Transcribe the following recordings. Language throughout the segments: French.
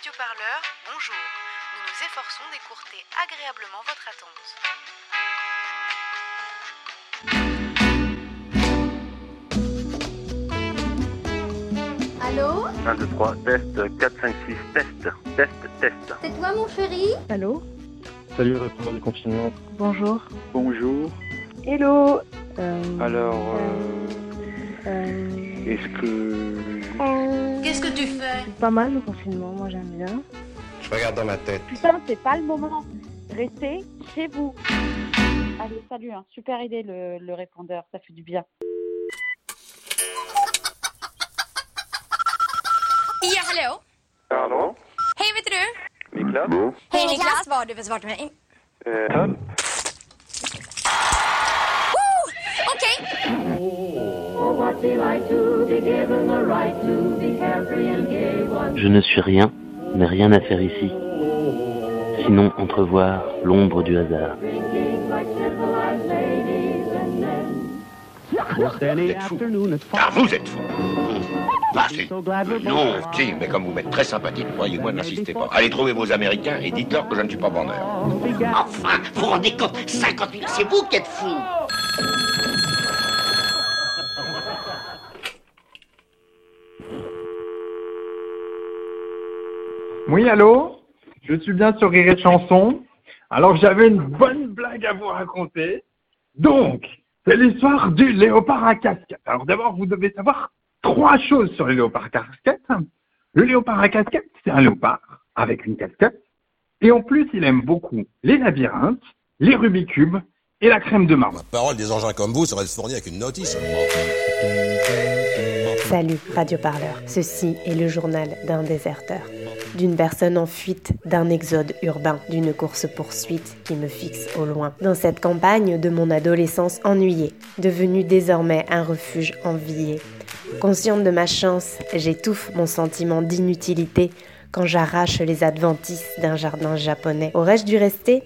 radioparleur, bonjour. Nous nous efforçons d'écourter agréablement votre attente. Allô 1, 2, 3, test, 4, 5, 6, test, test, test. C'est toi mon chéri Allô Salut, répondant du confinement. Bonjour. Bonjour. Hello Euh, Alors, euh, euh, est-ce que... Qu'est-ce que tu fais? c'est pas mal le confinement, moi j'aime bien. Je regarde dans ma tête. Putain, c'est pas le moment. Restez chez vous. Allez, salut. hein. Super idée le, le répondeur, ça fait du bien. Ja, hallå? Pardon Hej, vet du? Niklas? Hej Niklas, vad har du för svar till mig? euh, Tom? Je ne suis rien, mais rien à faire ici. Sinon entrevoir l'ombre du hasard. Ah, vous êtes fou Ah, c'est- Non, si, mais comme vous m'êtes très sympathique, croyez-moi, n'insistez pas. Allez trouver vos Américains et dites-leur que je ne suis pas vendeur. Enfin, vous vous rendez compte 50 000, c'est vous qui êtes fou Oui, allô? Je suis bien sur Rire et Chanson. Alors j'avais une bonne blague à vous raconter. Donc, c'est l'histoire du léopard à casquette. Alors d'abord, vous devez savoir trois choses sur le léopard à casquette. Le léopard à casquette, c'est un léopard avec une casquette. Et en plus, il aime beaucoup les labyrinthes, les Rubik's Cube et la crème de marbre. Parole, des engins comme vous seraient fournis avec une notice. Salut, radioparleur. Ceci est le journal d'un déserteur. D'une personne en fuite, d'un exode urbain, d'une course-poursuite qui me fixe au loin. Dans cette campagne de mon adolescence ennuyée, devenue désormais un refuge envié. Consciente de ma chance, j'étouffe mon sentiment d'inutilité quand j'arrache les adventices d'un jardin japonais. Aurais-je dû rester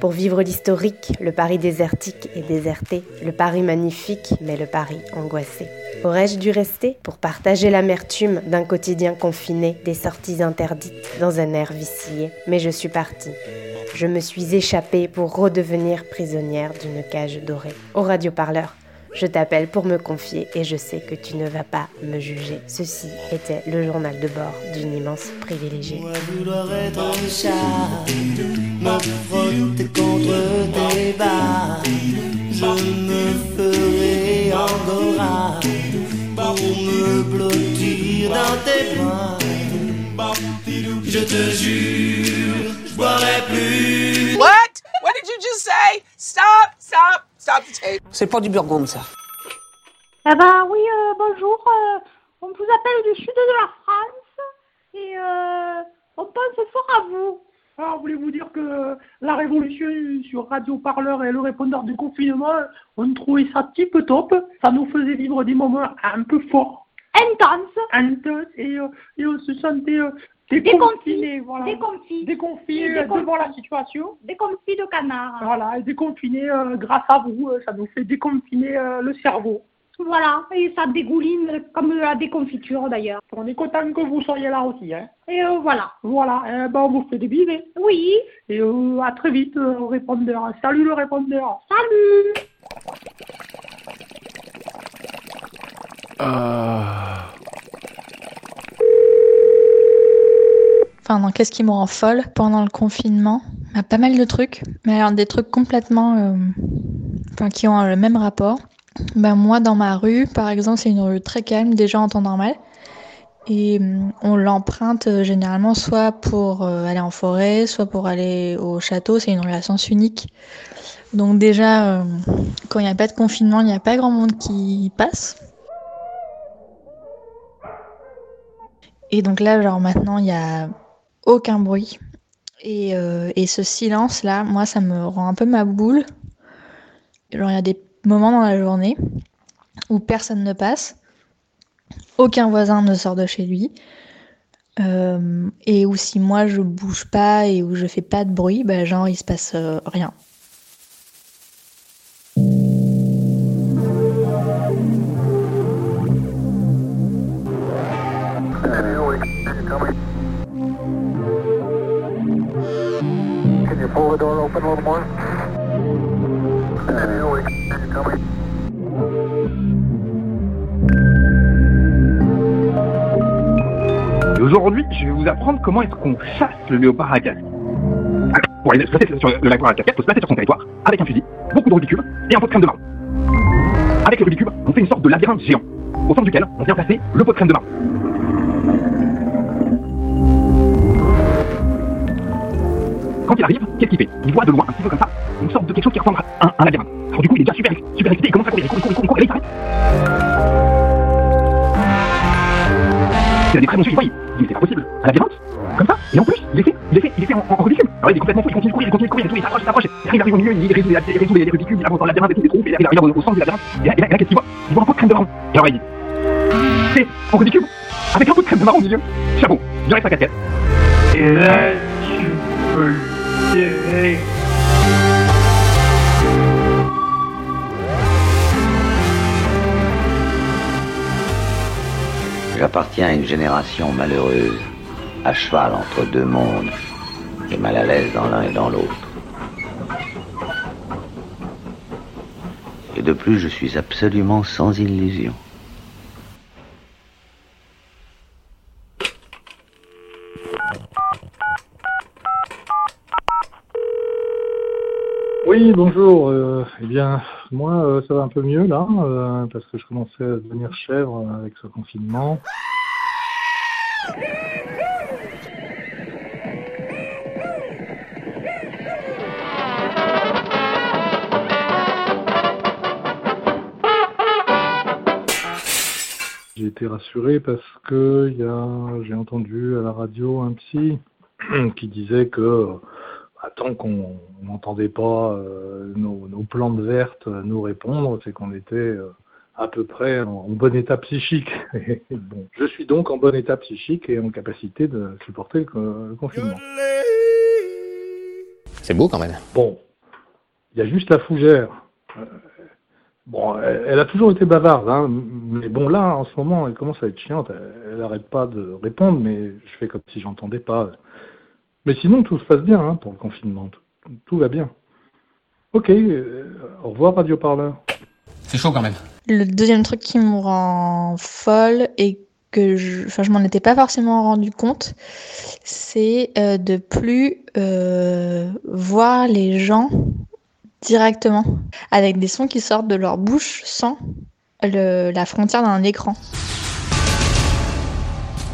Pour vivre l'historique, le Paris désertique et déserté, le Paris magnifique, mais le Paris angoissé? Aurais-je dû rester pour partager l'amertume d'un quotidien confiné, des sorties interdites dans un air vicié? Mais je suis partie. Je me suis échappée pour redevenir prisonnière d'une cage dorée. Au radioparleur, je t'appelle pour me confier et je sais que tu ne vas pas me juger. Ceci était le journal de bord d'une immense privilégiée. vouloir être me frotter contre tes. Je me ferai angora pour me blottir dans tes bras. Je te jure, je boirai plus. What? What did you just say? Stop, stop. C'est pas du burgonde, ça. Eh ben oui, euh, bonjour. euh, on vous appelle du sud de la France et euh, on pense fort à vous. Alors, voulez-vous dire que la révolution sur Radio Parleur et le répondeur du confinement, on trouvait ça tip top? Ça nous faisait vivre des moments un peu forts, Intense, intenses, et, euh, et on se sentait déconfinés, voilà. Et euh, déconfit. devant la situation. déconfit de canard. Voilà, et déconfinés euh, grâce à vous, euh, ça nous fait déconfiner euh, le cerveau. Voilà, et ça dégouline comme de la déconfiture d'ailleurs. On est content que vous soyez là aussi. Hein. Et euh, voilà. Voilà, eh ben, on vous fait des bisous. Oui, Et euh, à très vite euh, au répondeur. Salut le répondeur. salut Enfin, non, qu'est-ce qui me rend folle pendant le confinement Pas mal de trucs, mais alors des trucs complètement. euh, Enfin, qui ont le même rapport. Ben, moi, dans ma rue, par exemple, c'est une rue très calme, déjà en temps normal. Et hum, on l'emprunte euh, généralement soit pour euh, aller en forêt, soit pour aller au château. C'est une rue à sens unique. Donc, déjà, euh, quand il n'y a pas de confinement, il n'y a pas grand monde qui passe. Et donc là, genre maintenant, il n'y a aucun bruit. Et, euh, et ce silence-là, moi, ça me rend un peu ma boule. Genre, il y a des moments dans la journée où personne ne passe, aucun voisin ne sort de chez lui, euh, et où si moi je bouge pas et où je fais pas de bruit, bah, genre, il se passe euh, rien. Aujourd'hui, je vais vous apprendre comment est-ce qu'on chasse le léopard à casque. Pour aller se placer sur le léopard à casque, il faut se placer sur son territoire avec un fusil, beaucoup de rubicube et un pot de crème de marron. Avec le rubicube, on fait une sorte de labyrinthe géant, au centre duquel on vient placer le pot de crème de marron. Quand il arrive, qu'est-ce qu'il fait? Il voit de loin, un petit peu comme ça, une sorte de quelque chose qui ressemble à un, un labyrinthe. Alors du coup, il est déjà super, super excité, il commence à courir, il court, il court, il court, et là, il s'arrête. Il a des très bons yeux, il voit, il mais c'est pas possible, un labyrinthe Comme ça Et en plus, il est fait, il est fait, il est fait en, en, en ridicule. Alors il est complètement fou, il continue de courir, il continue de courir, et tout, il s'approche, il s'approche, il arrive au milieu, il résout, il résout les ridicules, il avance dans le labyrinthe et tout, il trouve, et il arrive au, au centre du labyrinthe, et là, et là, là qu'est-ce qu'il voit? Il voit un pot de crème de marron. Et alors il dit, c'est en ridicule, avec un pot de crème de marron au milieu, chapeau, direct sa casquette. Et là, tu peux le J'appartiens à une génération malheureuse, à cheval entre deux mondes, et mal à l'aise dans l'un et dans l'autre. Et de plus, je suis absolument sans illusion. Oui, bonjour. Euh, eh bien, moi, euh, ça va un peu mieux là, euh, parce que je commençais à devenir chèvre euh, avec ce confinement. J'ai été rassuré parce que j'ai entendu à la radio un psy qui disait que bah, tant qu'on n'entendait pas euh, nos, nos, plantes vertes nous répondre, c'est qu'on était euh, à peu près en, en, bon état psychique. Et, bon, je suis donc en bon état psychique et en capacité de supporter le, le confinement. C'est beau quand même. Bon, il y a juste la fougère. Euh, bon, elle, elle, a toujours été bavarde, hein, mais bon là, en ce moment, elle commence à être chiante. Elle n'arrête pas de répondre, mais je fais comme si j'entendais pas. Mais sinon, tout se passe bien hein, pour le confinement. Tout, tout va bien. Ok, euh, au revoir Radio Parleur. C'est chaud quand même. Le deuxième truc qui me rend folle et que je, enfin, je m'en étais pas forcément rendu compte, c'est euh, de plus euh, voir les gens directement avec des sons qui sortent de leur bouche sans le, la frontière d'un écran.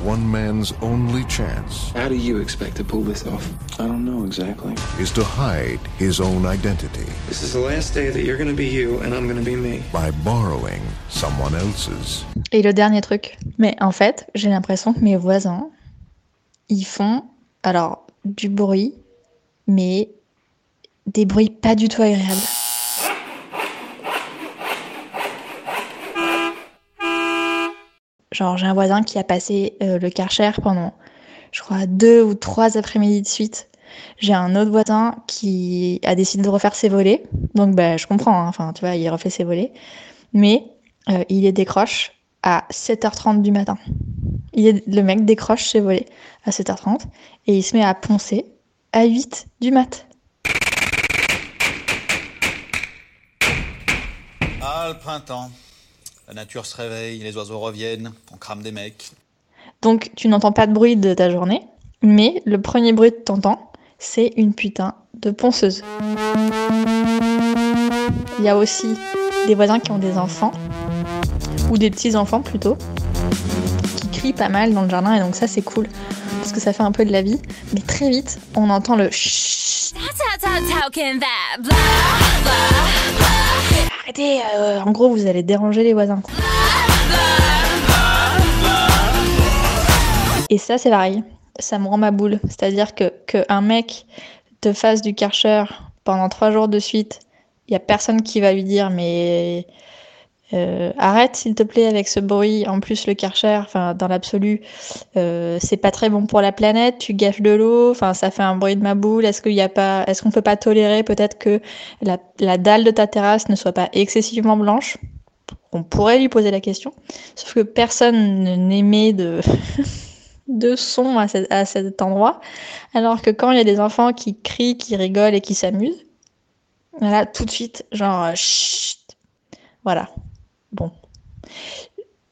One man's only chance. How do you expect to pull this off? I don't know exactly. Is to hide his own identity. This is the last day that you're gonna be you and I'm gonna be me. By borrowing someone else's. Et le dernier truc. Mais en fait, j'ai l'impression que mes voisins, ils font, alors, du bruit, mais des bruits pas du tout agréables. Genre, j'ai un voisin qui a passé euh, le Karcher pendant, je crois, deux ou trois après-midi de suite. J'ai un autre voisin qui a décidé de refaire ses volets. Donc, bah, je comprends. Hein. Enfin, tu vois, il refait ses volets. Mais euh, il les décroche à 7h30 du matin. Il est, le mec décroche ses volets à 7h30 et il se met à poncer à 8 du mat. Ah, le printemps. La nature se réveille, les oiseaux reviennent, on crame des mecs. Donc tu n'entends pas de bruit de ta journée, mais le premier bruit que t'entends, c'est une putain de ponceuse. Il y a aussi des voisins qui ont des enfants, ou des petits-enfants plutôt, qui crient pas mal dans le jardin, et donc ça c'est cool, parce que ça fait un peu de la vie, mais très vite, on entend le chut. Euh, en gros, vous allez déranger les voisins. Et ça, c'est pareil. Ça me rend ma boule. C'est-à-dire que qu'un mec te fasse du karcher pendant trois jours de suite, il y a personne qui va lui dire mais euh, arrête s'il te plaît avec ce bruit. En plus, le karcher, enfin dans l'absolu, euh, c'est pas très bon pour la planète. Tu gâches de l'eau. Enfin, ça fait un bruit de ma boule. Est-ce qu'il y a pas, est-ce qu'on peut pas tolérer peut-être que la, la dalle de ta terrasse ne soit pas excessivement blanche? On pourrait lui poser la question. Sauf que personne n'émet de de son à, cet- à cet endroit. Alors que quand il y a des enfants qui crient, qui rigolent et qui s'amusent, là, tout de suite, genre, chut. Voilà. Bon.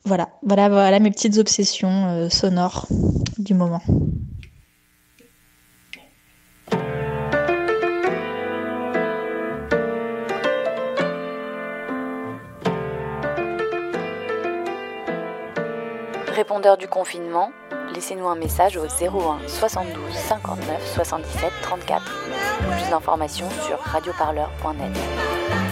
Voilà, voilà, voilà mes petites obsessions euh, sonores du moment. Répondeur du confinement, laissez-nous un message au 01 72 59 77 34. Plus d'informations sur radioparleur.net.